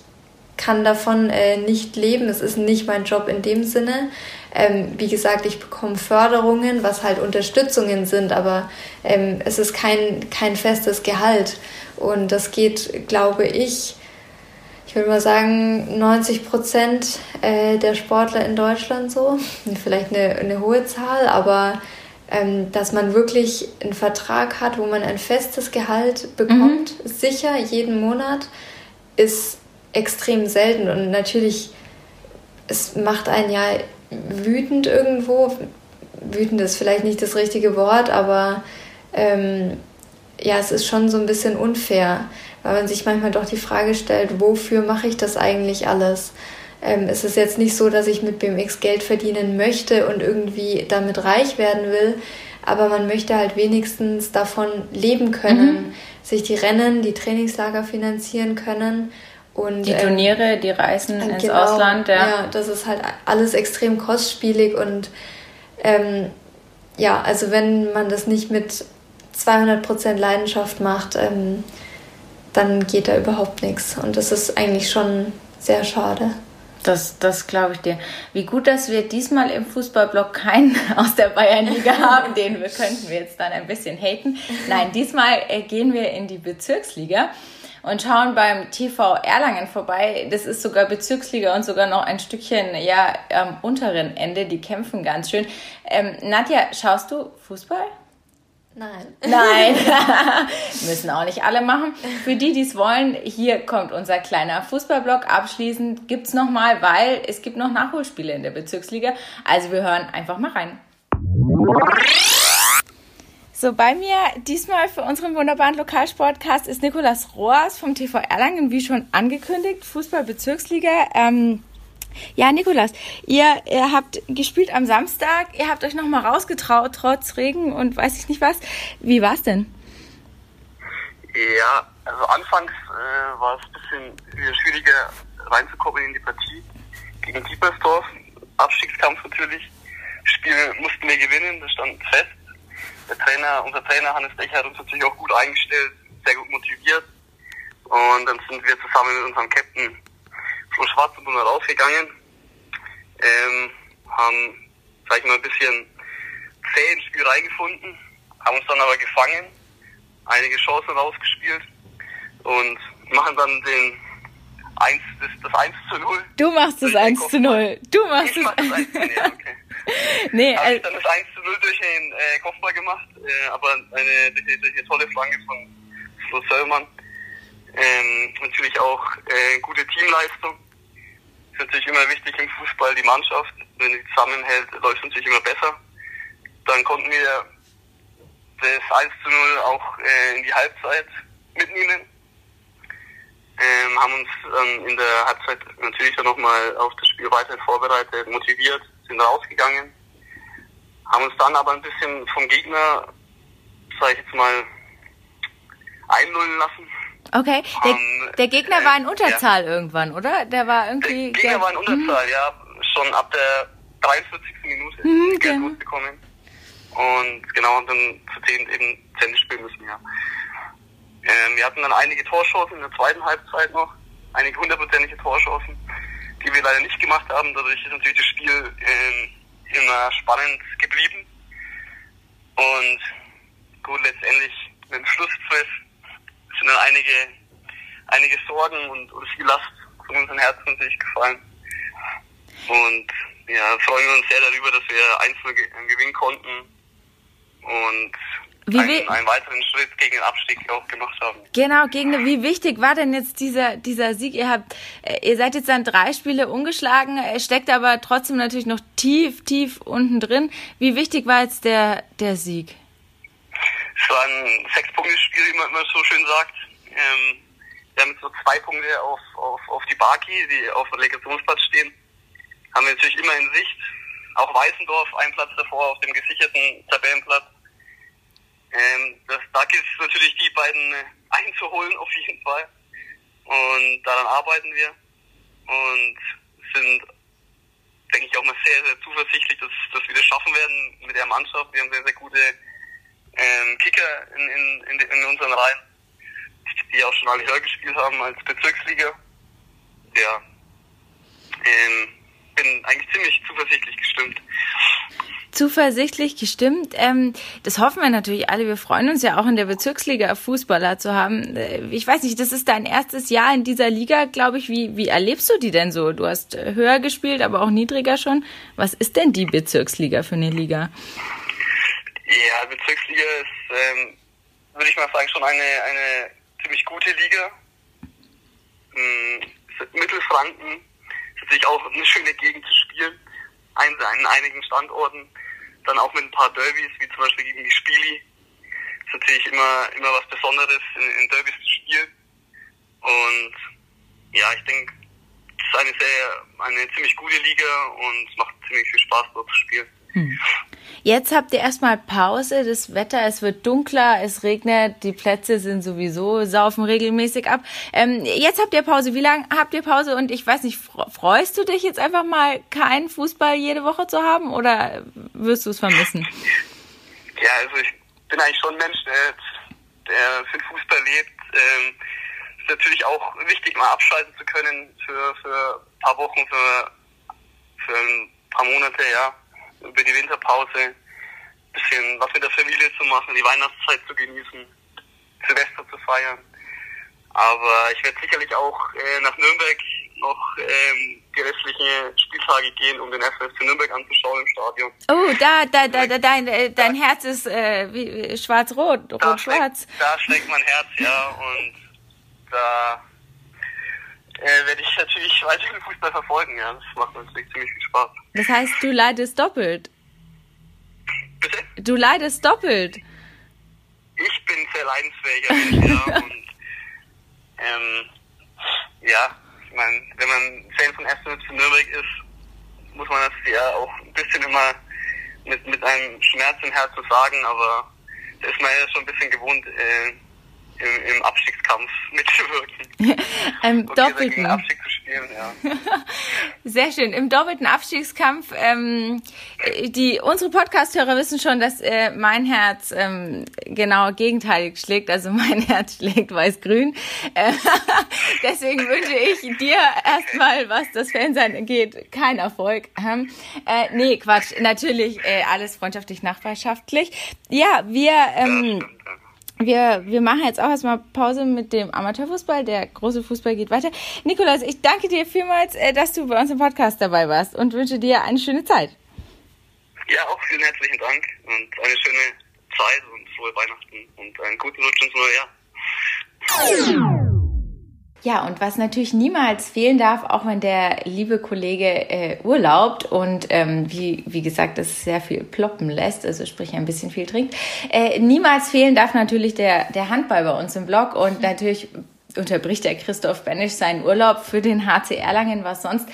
kann davon äh, nicht leben. Es ist nicht mein Job in dem Sinne. Ähm, wie gesagt, ich bekomme Förderungen, was halt Unterstützungen sind, aber ähm, es ist kein, kein festes Gehalt. Und das geht, glaube ich, ich würde mal sagen, 90 Prozent äh, der Sportler in Deutschland so. Vielleicht eine, eine hohe Zahl, aber ähm, dass man wirklich einen Vertrag hat, wo man ein festes Gehalt bekommt, mhm. sicher jeden Monat, ist extrem selten. Und natürlich, es macht einen ja wütend irgendwo. Wütend ist vielleicht nicht das richtige Wort, aber ähm, ja, es ist schon so ein bisschen unfair, weil man sich manchmal doch die Frage stellt, wofür mache ich das eigentlich alles? Ähm, es ist jetzt nicht so, dass ich mit BMX Geld verdienen möchte und irgendwie damit reich werden will, aber man möchte halt wenigstens davon leben können, mhm. sich die Rennen, die Trainingslager finanzieren können. Und, die ähm, Turniere, ähm, die Reisen ins genau, Ausland, ja. Ja, das ist halt alles extrem kostspielig und ähm, ja, also wenn man das nicht mit 200% Leidenschaft macht, ähm, dann geht da überhaupt nichts. Und das ist eigentlich schon sehr schade. Das, das glaube ich dir. Wie gut, dass wir diesmal im Fußballblock keinen *laughs* aus der Bayernliga *laughs* haben, den wir könnten wir jetzt dann ein bisschen haten. Nein, diesmal äh, gehen wir in die Bezirksliga und schauen beim TV Erlangen vorbei. Das ist sogar Bezirksliga und sogar noch ein Stückchen ja am unteren Ende. Die kämpfen ganz schön. Ähm, Nadja, schaust du Fußball? Nein. Nein. *laughs* *laughs* Müssen auch nicht alle machen. Für die, die es wollen, hier kommt unser kleiner Fußballblock. Abschließend gibt es nochmal, weil es gibt noch Nachholspiele in der Bezirksliga. Also wir hören einfach mal rein. So, bei mir diesmal für unseren wunderbaren Lokalsportcast ist Nikolas Roas vom TV Erlangen, wie schon angekündigt, Fußball-Bezirksliga. Ähm, ja, Nikolas, ihr, ihr habt gespielt am Samstag, ihr habt euch nochmal rausgetraut, trotz Regen und weiß ich nicht was. Wie war's denn? Ja, also anfangs äh, war es ein bisschen schwieriger reinzukommen in die Partie gegen Diepersdorf. Abstiegskampf natürlich. Spiel mussten wir gewinnen, das stand fest. Der Trainer, unser Trainer Hannes Decher hat uns natürlich auch gut eingestellt, sehr gut motiviert. Und dann sind wir zusammen mit unserem Captain von Schwarzenbrunn rausgegangen, ähm, haben, sag ich mal, ein bisschen zäh ins Spiel reingefunden, haben uns dann aber gefangen, einige Chancen rausgespielt und machen dann den 1, das, das 1 zu 0. Du machst das 1 zu 0. Du machst ich das. Mach das 1 zu 0, *laughs* okay. nee, Habe ich dann das 1 zu 0 durch den äh, Kopfball gemacht, äh, aber eine, durch, durch eine tolle Flanke von Flo Söllmann. Ähm, natürlich auch äh, gute Teamleistung ist natürlich immer wichtig im Fußball, die Mannschaft. Wenn die zusammenhält, läuft es natürlich immer besser. Dann konnten wir das 1 zu 0 auch äh, in die Halbzeit mitnehmen. Ähm, haben uns ähm, in der Halbzeit natürlich dann nochmal auf das Spiel weiterhin vorbereitet, motiviert, sind rausgegangen. Haben uns dann aber ein bisschen vom Gegner, sag ich jetzt mal, einlullen lassen. Okay, der, um, der Gegner äh, war in Unterzahl ja. irgendwann, oder? Der war irgendwie. Der Gegner war in Unterzahl, mhm. ja. Schon ab der 43. Minute mhm, genau. bekommen. Und genau, und dann zu 10 eben Zähne spielen müssen, ja. Ähm, wir hatten dann einige Torchancen in der zweiten Halbzeit noch, einige hundertprozentige Torchancen, die wir leider nicht gemacht haben. Dadurch ist natürlich das Spiel ähm, immer spannend geblieben. Und gut, letztendlich mit dem Schlusspfiff sind dann einige, einige Sorgen und, und viel Last von unseren Herzen natürlich gefallen. Und ja, freuen wir uns sehr darüber, dass wir einzeln gewinnen konnten und wie einen, einen, weiteren Schritt gegen den Abstieg auch gemacht haben. Genau, gegen wie wichtig war denn jetzt dieser dieser Sieg? Ihr habt, äh, ihr seid jetzt dann drei Spiele ungeschlagen, steckt aber trotzdem natürlich noch tief, tief unten drin. Wie wichtig war jetzt der der Sieg? Es war ein Sechs-Punkte-Spiel, wie man immer so schön sagt. Ähm, wir haben jetzt so zwei Punkte auf, auf, auf die Baki, die auf dem Legationsplatz stehen. Haben wir natürlich immer in Sicht. Auch Weißendorf, ein Platz davor auf dem gesicherten Tabellenplatz. Ähm, das, da gilt natürlich, die beiden äh, einzuholen, *laughs* auf jeden Fall. Und daran arbeiten wir. Und sind, denke ich, auch mal sehr, sehr zuversichtlich, dass, dass wir das schaffen werden mit der Mannschaft. Wir haben sehr, sehr gute ähm, Kicker in, in, in, in unseren Reihen, die auch schon alle höher gespielt haben als Bezirksliga. Ja, ähm, bin eigentlich ziemlich zuversichtlich gestimmt. Zuversichtlich gestimmt. Ähm, das hoffen wir natürlich alle. Wir freuen uns ja auch in der Bezirksliga Fußballer zu haben. Äh, ich weiß nicht, das ist dein erstes Jahr in dieser Liga, glaube ich. Wie, wie erlebst du die denn so? Du hast höher gespielt, aber auch niedriger schon. Was ist denn die Bezirksliga für eine Liga? Ja, Bezirksliga ist, ähm, würde ich mal sagen, schon eine, eine ziemlich gute Liga. Ähm, Mittelfranken ist natürlich auch eine schöne Gegend zu spielen, ein, in einigen Standorten. Dann auch mit ein paar Derbys, wie zum Beispiel gegen die Spili. natürlich immer, immer was Besonderes, in, in Derbys zu spielen. Und ja, ich denke, es ist eine sehr, eine ziemlich gute Liga und macht ziemlich viel Spaß dort zu spielen. Hm. Jetzt habt ihr erstmal Pause, das Wetter, es wird dunkler, es regnet, die Plätze sind sowieso, saufen regelmäßig ab. Ähm, jetzt habt ihr Pause. Wie lange habt ihr Pause? Und ich weiß nicht, freust du dich jetzt einfach mal, keinen Fußball jede Woche zu haben oder wirst du es vermissen? Ja, also ich bin eigentlich schon ein Mensch, der, der für den Fußball lebt. Ähm, ist natürlich auch wichtig, mal abschalten zu können für, für ein paar Wochen, für, für ein paar Monate, ja über die Winterpause bisschen was mit der Familie zu machen, die Weihnachtszeit zu genießen, Silvester zu feiern. Aber ich werde sicherlich auch äh, nach Nürnberg noch ähm, die restlichen Spieltage gehen, um den FSC Nürnberg anzuschauen im Stadion. Oh, da, da, da, da dein, äh, dein Herz ist äh, schwarz-rot, rot-schwarz. Da, da schlägt mein Herz, ja, und da äh, werde ich natürlich *laughs* weiter den Fußball verfolgen, ja. Das macht natürlich ziemlich viel Spaß. Das heißt, du leidest doppelt. Bitte? Du leidest doppelt. Ich bin sehr leidensfähiger Mensch, ja. *laughs* Und ähm, ja, ich meine, wenn man Fan von Aston zu Nürnberg ist, muss man das ja auch ein bisschen immer mit, mit einem Schmerz im Herzen sagen, aber da ist man ja schon ein bisschen gewohnt, äh, im, im Abstiegskampf *laughs* mitzuwirken. *laughs* Im doppelten. Abstieg zu spielen, ja. *laughs* Sehr schön. Im doppelten Abstiegskampf. Ähm, die unsere Podcast-Hörer wissen schon, dass äh, mein Herz ähm, genau gegenteilig schlägt. Also mein Herz schlägt weiß-grün. Äh, deswegen wünsche ich dir erstmal, was das Fansein angeht, kein Erfolg. Ähm, äh, nee, Quatsch. Natürlich äh, alles freundschaftlich, nachbarschaftlich. Ja, wir. Ähm, ja, wir, wir machen jetzt auch erstmal Pause mit dem Amateurfußball. Der große Fußball geht weiter. Nikolaus, ich danke dir vielmals, äh, dass du bei uns im Podcast dabei warst und wünsche dir eine schöne Zeit. Ja, auch vielen herzlichen Dank und eine schöne Zeit und frohe Weihnachten und einen guten Rutsch ins neue Jahr. Ja, und was natürlich niemals fehlen darf, auch wenn der liebe Kollege äh, urlaubt und ähm, wie, wie gesagt, das sehr viel ploppen lässt, also sprich ein bisschen viel trinkt, äh, niemals fehlen darf natürlich der, der Handball bei uns im Blog und *laughs* natürlich unterbricht der Christoph Benisch seinen Urlaub für den HC Erlangen, was sonst.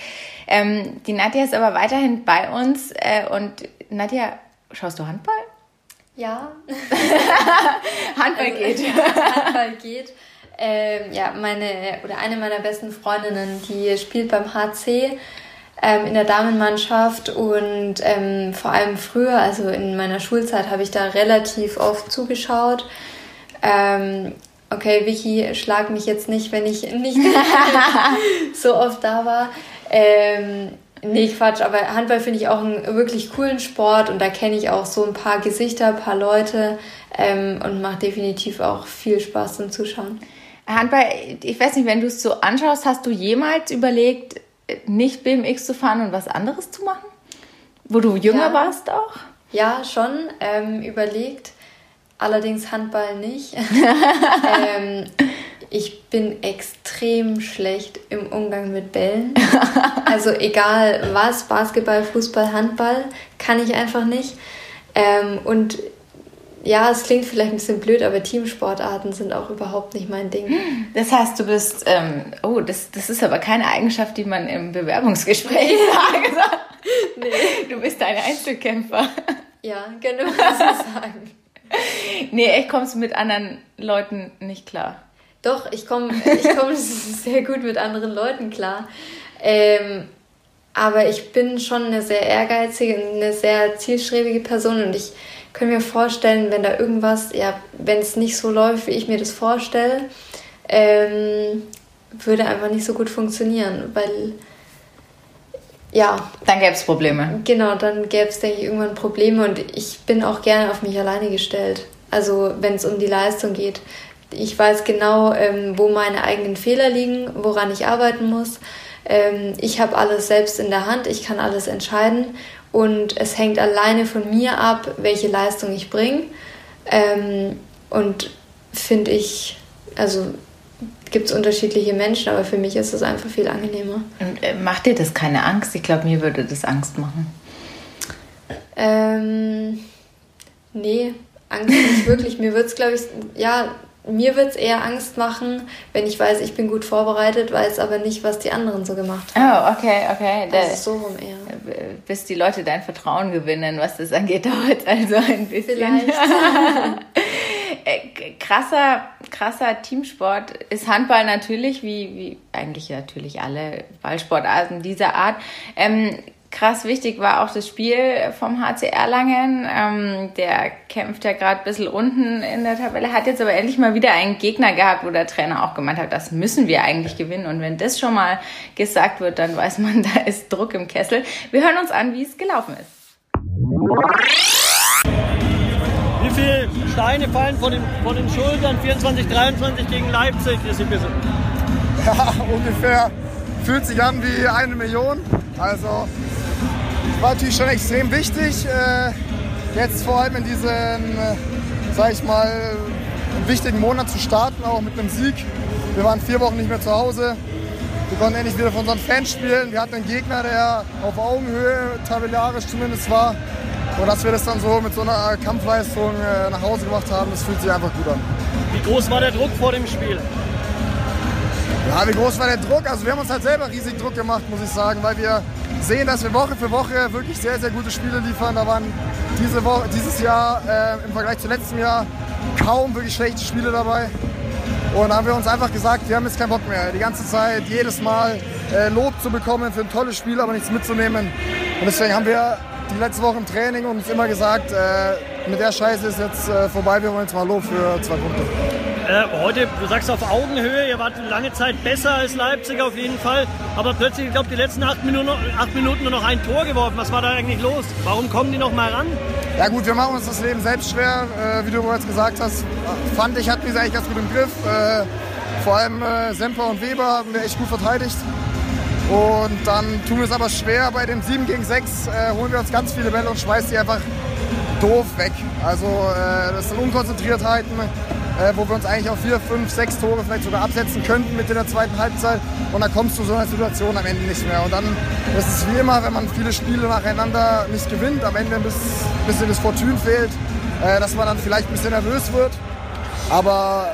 Ähm, die Nadja ist aber weiterhin bei uns äh, und Nadja, schaust du Handball? Ja. *laughs* *laughs* Handball geht. Handball geht. Ähm, ja, meine oder eine meiner besten Freundinnen, die spielt beim HC ähm, in der Damenmannschaft und ähm, vor allem früher, also in meiner Schulzeit, habe ich da relativ oft zugeschaut. Ähm, okay, Vicky, schlag mich jetzt nicht, wenn ich nicht *laughs* so oft da war. Ähm, nee, Quatsch, aber Handball finde ich auch einen wirklich coolen Sport und da kenne ich auch so ein paar Gesichter, ein paar Leute ähm, und macht definitiv auch viel Spaß zum Zuschauen. Handball, ich weiß nicht, wenn du es so anschaust, hast du jemals überlegt, nicht BMX zu fahren und was anderes zu machen? Wo du jünger ja. warst auch? Ja, schon ähm, überlegt. Allerdings Handball nicht. *laughs* ähm, ich bin extrem schlecht im Umgang mit Bällen. Also egal was, Basketball, Fußball, Handball, kann ich einfach nicht. Ähm, und ja, es klingt vielleicht ein bisschen blöd, aber Teamsportarten sind auch überhaupt nicht mein Ding. Das heißt, du bist, ähm, oh, das, das ist aber keine Eigenschaft, die man im Bewerbungsgespräch *laughs* sagen soll. Nee. Du bist ein Einzelkämpfer. Ja, genau, muss ich sagen. Nee, ich kommst mit anderen Leuten nicht klar. Doch, ich komme ich komm *laughs* sehr gut mit anderen Leuten klar. Ähm, aber ich bin schon eine sehr ehrgeizige, eine sehr zielstrebige Person und ich können mir vorstellen, wenn da irgendwas, ja, wenn es nicht so läuft, wie ich mir das vorstelle, ähm, würde einfach nicht so gut funktionieren, weil ja. Dann gäbe es Probleme. Genau, dann gäbe es, denke ich, irgendwann Probleme und ich bin auch gerne auf mich alleine gestellt. Also wenn es um die Leistung geht. Ich weiß genau, ähm, wo meine eigenen Fehler liegen, woran ich arbeiten muss. Ähm, ich habe alles selbst in der Hand, ich kann alles entscheiden und es hängt alleine von mir ab, welche Leistung ich bringe. Ähm, und finde ich, also gibt es unterschiedliche Menschen, aber für mich ist es einfach viel angenehmer. Und, äh, macht dir das keine Angst? Ich glaube, mir würde das Angst machen. Ähm, nee, Angst nicht wirklich. Mir wird es, glaube ich, ja, mir wird es eher Angst machen, wenn ich weiß, ich bin gut vorbereitet, weiß aber nicht, was die anderen so gemacht haben. Oh, okay, okay. Also so rum eher. Bis die Leute dein Vertrauen gewinnen, was das angeht, *laughs* dauert also ein bisschen. Vielleicht. *laughs* Äh, krasser, krasser Teamsport ist Handball natürlich, wie, wie eigentlich natürlich alle Ballsportarten dieser Art. Ähm, krass wichtig war auch das Spiel vom HC Erlangen. Ähm, der kämpft ja gerade ein bisschen unten in der Tabelle, hat jetzt aber endlich mal wieder einen Gegner gehabt, wo der Trainer auch gemeint hat, das müssen wir eigentlich gewinnen. Und wenn das schon mal gesagt wird, dann weiß man, *laughs* da ist Druck im Kessel. Wir hören uns an, wie es gelaufen ist. Wie viele Steine fallen von den, von den Schultern 24, 23 gegen Leipzig? Ist ein bisschen. *laughs* Ja, ungefähr. Fühlt sich an wie eine Million. Also war natürlich schon extrem wichtig. Äh, jetzt vor allem in diesem, äh, sag ich mal, wichtigen Monat zu starten, auch mit einem Sieg. Wir waren vier Wochen nicht mehr zu Hause. Wir konnten endlich wieder von unseren Fans spielen. Wir hatten einen Gegner, der auf Augenhöhe, tabellarisch zumindest war. Und dass wir das dann so mit so einer Kampfleistung äh, nach Hause gemacht haben, das fühlt sich einfach gut an. Wie groß war der Druck vor dem Spiel? Ja, wie groß war der Druck? Also wir haben uns halt selber riesig Druck gemacht, muss ich sagen, weil wir sehen, dass wir Woche für Woche wirklich sehr, sehr gute Spiele liefern. Da waren diese Woche, dieses Jahr äh, im Vergleich zu letztem Jahr kaum wirklich schlechte Spiele dabei. Und da haben wir uns einfach gesagt, wir haben jetzt keinen Bock mehr. Die ganze Zeit, jedes Mal äh, Lob zu bekommen für ein tolles Spiel, aber nichts mitzunehmen. Und deswegen haben wir die letzte Woche im Training uns immer gesagt, äh, mit der Scheiße ist jetzt äh, vorbei, wir wollen jetzt mal Lob für zwei Punkte. Äh, heute, du sagst auf Augenhöhe, ihr wart lange Zeit besser als Leipzig auf jeden Fall, aber plötzlich, ich glaube, die letzten acht Minuten, acht Minuten nur noch ein Tor geworfen. Was war da eigentlich los? Warum kommen die noch mal ran? Ja gut, wir machen uns das Leben selbst schwer, äh, wie du bereits gesagt hast. Fand ich, hatten wir sie eigentlich ganz gut im Griff. Äh, vor allem äh, Semper und Weber haben wir echt gut verteidigt. Und dann tun wir es aber schwer. Bei dem 7 gegen 6 äh, holen wir uns ganz viele Bälle und schmeißen die einfach doof weg. Also äh, das sind Unkonzentriertheiten äh, wo wir uns eigentlich auf vier, fünf, sechs Tore vielleicht sogar absetzen könnten mit in der zweiten Halbzeit. Und dann kommst du so einer Situation am Ende nicht mehr. Und dann ist es wie immer, wenn man viele Spiele nacheinander nicht gewinnt, am Ende ein bisschen das Fortune fehlt, äh, dass man dann vielleicht ein bisschen nervös wird. Aber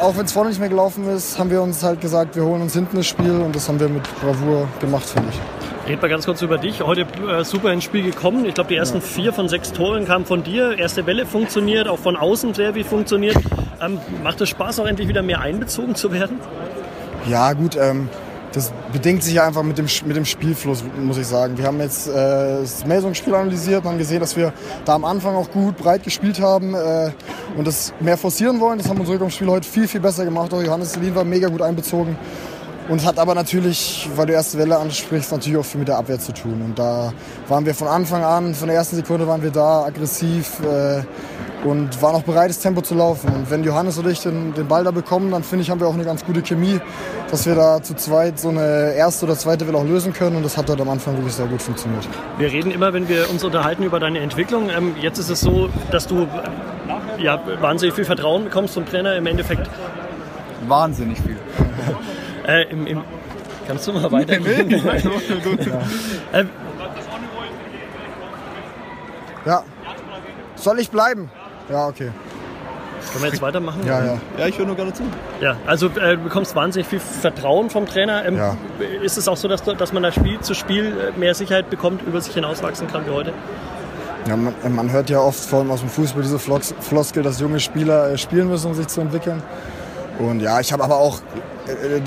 auch wenn es vorne nicht mehr gelaufen ist, haben wir uns halt gesagt, wir holen uns hinten das Spiel und das haben wir mit Bravour gemacht, finde ich. Red mal ganz kurz über dich. Heute äh, super ins Spiel gekommen. Ich glaube, die ersten ja. vier von sechs Toren kamen von dir. Erste Welle funktioniert, auch von außen sehr wie funktioniert. Ähm, macht es Spaß, auch endlich wieder mehr einbezogen zu werden? Ja, gut. Ähm, das bedingt sich ja einfach mit dem, mit dem Spielfluss, muss ich sagen. Wir haben jetzt äh, das Melsung-Spiel analysiert und haben gesehen, dass wir da am Anfang auch gut breit gespielt haben äh, und das mehr forcieren wollen. Das haben unsere Spiel heute viel, viel besser gemacht. Auch Johannes Selin war mega gut einbezogen. Und hat aber natürlich, weil du erste Welle ansprichst, natürlich auch viel mit der Abwehr zu tun. Und da waren wir von Anfang an, von der ersten Sekunde waren wir da, aggressiv äh, und waren auch bereit, das Tempo zu laufen. Und wenn Johannes und ich den, den Ball da bekommen, dann finde ich, haben wir auch eine ganz gute Chemie, dass wir da zu zweit so eine erste oder zweite Welle auch lösen können. Und das hat dort am Anfang wirklich sehr gut funktioniert. Wir reden immer, wenn wir uns unterhalten über deine Entwicklung. Ähm, jetzt ist es so, dass du ja, wahnsinnig viel Vertrauen bekommst vom Trainer im Endeffekt. Wahnsinnig viel. Äh, im, im, kannst du mal weitergehen? ja. Äh, ja. Soll ich bleiben? Ja, okay. Können wir jetzt weitermachen? Ja, ja. Ja, ich höre nur gerade zu. Ja, also äh, du bekommst wahnsinnig viel Vertrauen vom Trainer. Ähm, ja. Ist es auch so, dass, dass man da Spiel zu Spiel äh, mehr Sicherheit bekommt, über sich hinauswachsen kann wie heute? Ja, man, man hört ja oft, vor allem aus dem Fußball, diese Floskel, dass junge Spieler äh, spielen müssen, um sich zu entwickeln. Und ja, ich habe aber auch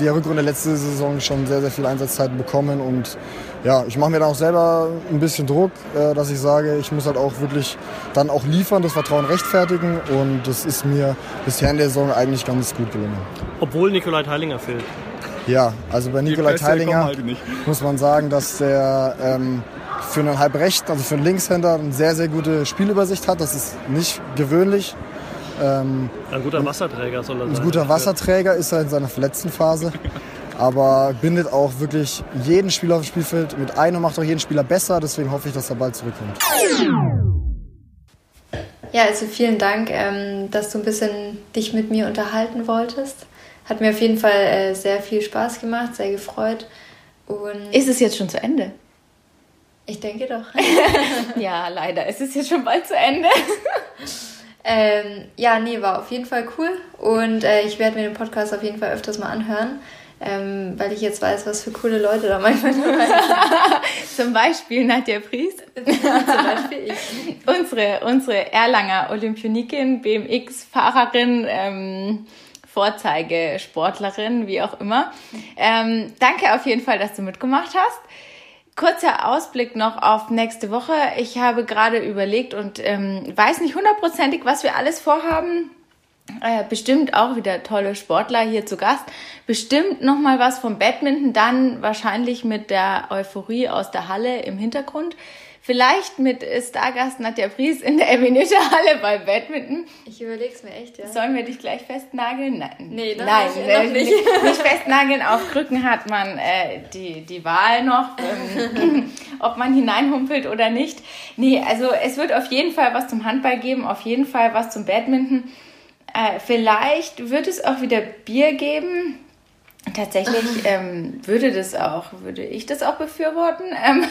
die Rückrunde letzte Saison schon sehr, sehr viele Einsatzzeiten bekommen. Und ja, ich mache mir da auch selber ein bisschen Druck, äh, dass ich sage, ich muss halt auch wirklich dann auch liefern, das Vertrauen rechtfertigen. Und das ist mir bisher in der Saison eigentlich ganz gut gelungen. Obwohl Nikolai Teilinger fehlt. Ja, also bei Nikolai Teilinger halt muss man sagen, dass der ähm, für einen Halbrechten, also für einen Linkshänder, eine sehr, sehr gute Spielübersicht hat. Das ist nicht gewöhnlich. Ähm, ein guter Wasserträger soll er sein. Ein guter Wasserträger ist er in seiner verletzten Phase. *laughs* aber bindet auch wirklich jeden Spieler auf dem Spielfeld mit ein und macht auch jeden Spieler besser. Deswegen hoffe ich, dass er bald zurückkommt. Ja, also vielen Dank, ähm, dass du ein bisschen dich mit mir unterhalten wolltest. Hat mir auf jeden Fall äh, sehr viel Spaß gemacht, sehr gefreut. Und ist es jetzt schon zu Ende? Ich denke doch. *laughs* ja, leider. Es ist jetzt schon bald zu Ende. *laughs* Ähm, ja, nee, war auf jeden Fall cool. Und äh, ich werde mir den Podcast auf jeden Fall öfters mal anhören. Ähm, weil ich jetzt weiß, was für coole Leute da manchmal dabei sind. *laughs* Zum Beispiel Nadja Priest. *laughs* Zum Beispiel ich. unsere, unsere Erlanger Olympionikin, BMX-Fahrerin, ähm, Vorzeigesportlerin, wie auch immer. Ähm, danke auf jeden Fall, dass du mitgemacht hast. Kurzer Ausblick noch auf nächste Woche. Ich habe gerade überlegt und ähm, weiß nicht hundertprozentig, was wir alles vorhaben. Äh, bestimmt auch wieder tolle Sportler hier zu Gast. Bestimmt noch mal was vom Badminton, dann wahrscheinlich mit der Euphorie aus der Halle im Hintergrund. Vielleicht mit Stargast Nadja Pries in der Eminete Halle bei Badminton. Ich überleg's mir echt, ja. Sollen wir dich gleich festnageln? Nein. Nee, noch Nein, nicht, äh, noch nicht. nicht festnageln. Auf Krücken hat man äh, die, die Wahl noch, ähm, *laughs* ob man hineinhumpelt oder nicht. Nee, also es wird auf jeden Fall was zum Handball geben, auf jeden Fall was zum Badminton. Äh, vielleicht wird es auch wieder Bier geben. Tatsächlich *laughs* ähm, würde das auch, würde ich das auch befürworten. Ähm,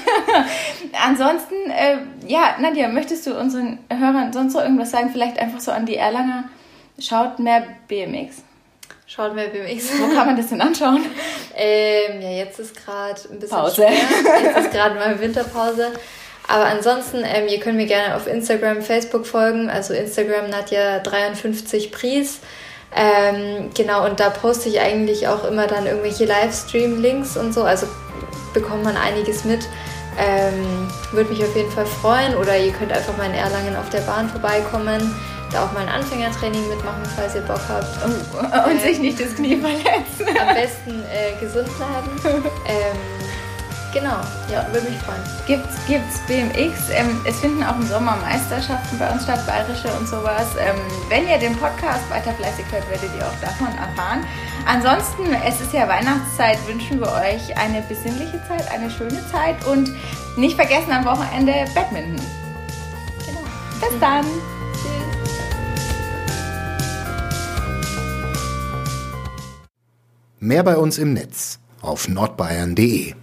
*laughs* ansonsten, äh, ja, Nadja, möchtest du unseren Hörern sonst noch irgendwas sagen? Vielleicht einfach so an die Erlanger. Schaut mehr BMX. Schaut mehr BMX. Wo kann man das denn anschauen? *laughs* ähm, ja, jetzt ist gerade ein bisschen Pause. schwer. Jetzt ist gerade mal Winterpause. Aber ansonsten, ähm, ihr könnt mir gerne auf Instagram, Facebook folgen. Also Instagram Nadja 53 Pries. Ähm, genau, und da poste ich eigentlich auch immer dann irgendwelche Livestream-Links und so. Also bekommt man einiges mit. Ähm, Würde mich auf jeden Fall freuen. Oder ihr könnt einfach mal in Erlangen auf der Bahn vorbeikommen. Da auch mal ein Anfängertraining mitmachen, falls ihr Bock habt. Oh, und sich nicht das Knie verletzen. Am besten äh, gesund bleiben. *laughs* Ähm, genau, ja, würde mich freuen. Gibt's, gibt's BMX? Ähm, es finden auch im Sommer Meisterschaften bei uns statt, bayerische und sowas. Ähm, wenn ihr den Podcast weiter fleißig hört, werdet ihr auch davon erfahren. Ansonsten, es ist ja Weihnachtszeit, wünschen wir euch eine besinnliche Zeit, eine schöne Zeit und nicht vergessen am Wochenende Badminton. Genau. Bis dann! Mehr bei uns im Netz auf nordbayern.de